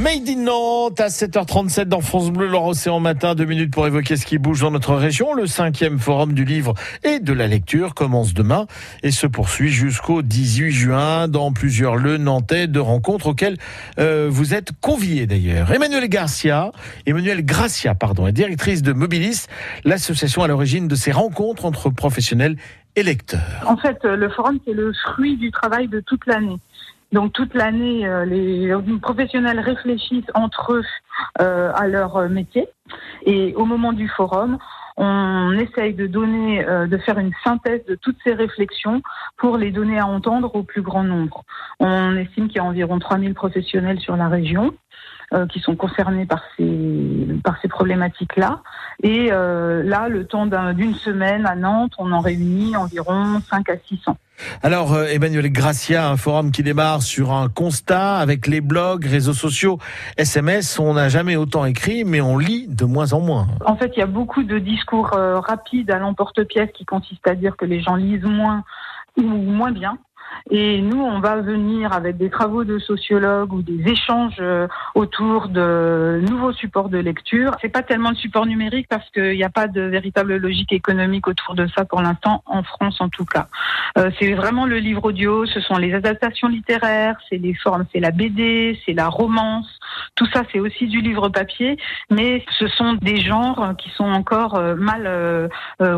Made in Nantes à 7h37 dans France Bleu, Loire Océan Matin. Deux minutes pour évoquer ce qui bouge dans notre région. Le cinquième forum du livre et de la lecture commence demain et se poursuit jusqu'au 18 juin dans plusieurs lieux nantais de rencontres auxquelles euh, vous êtes conviés d'ailleurs. Emmanuel Garcia, Emmanuel Gracia, pardon, est directrice de Mobilis, l'association à l'origine de ces rencontres entre professionnels et lecteurs. En fait, le forum, c'est le fruit du travail de toute l'année. Donc toute l'année, euh, les professionnels réfléchissent entre eux euh, à leur métier. Et au moment du forum, on essaye de donner, euh, de faire une synthèse de toutes ces réflexions pour les donner à entendre au plus grand nombre. On estime qu'il y a environ 3000 professionnels sur la région. Qui sont concernés par ces par ces problématiques-là. Et là, le temps d'une semaine à Nantes, on en réunit environ 5 à 600. Alors, euh, Emmanuel Gracia, un forum qui démarre sur un constat avec les blogs, réseaux sociaux, SMS. On n'a jamais autant écrit, mais on lit de moins en moins. En fait, il y a beaucoup de discours euh, rapides à l'emporte-pièce qui consistent à dire que les gens lisent moins ou moins bien. Et nous, on va venir avec des travaux de sociologues ou des échanges euh, autour de nouveaux supports de lecture. C'est pas tellement le support numérique parce qu'il n'y a pas de véritable logique économique autour de ça pour l'instant, en France en tout cas. Euh, c'est vraiment le livre audio, ce sont les adaptations littéraires, c'est les formes, c'est la BD, c'est la romance. Tout ça, c'est aussi du livre papier, mais ce sont des genres qui sont encore euh, mal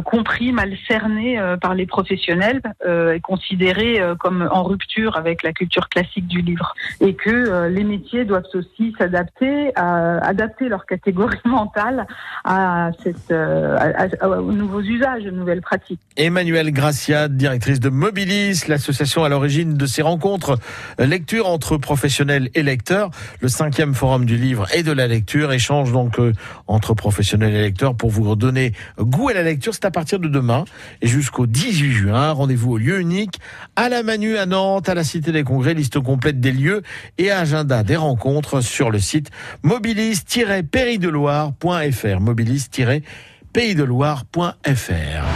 compris, mal cernés par les professionnels et considérés comme en rupture avec la culture classique du livre et que euh, les métiers doivent aussi s'adapter, adapter leur catégorie mentale à, cette, euh, aux nouveaux usages, aux nouvelles pratiques. Emmanuelle Gracia, directrice de Mobilis, l'association à l'origine de ces rencontres euh, lecture entre professionnels et lecteurs. Le cinquième forum du livre et de la lecture échange donc entre professionnels et lecteurs pour vous redonner goût à la lecture. C'est à partir de demain et jusqu'au 18 juin. Rendez-vous au lieu unique à la Manu à Nantes, à la Cité des Congrès, liste complète des lieux et agenda des rencontres sur le site mobilis-pays-de-loire.fr. Mobilis-pays-de-loire.fr.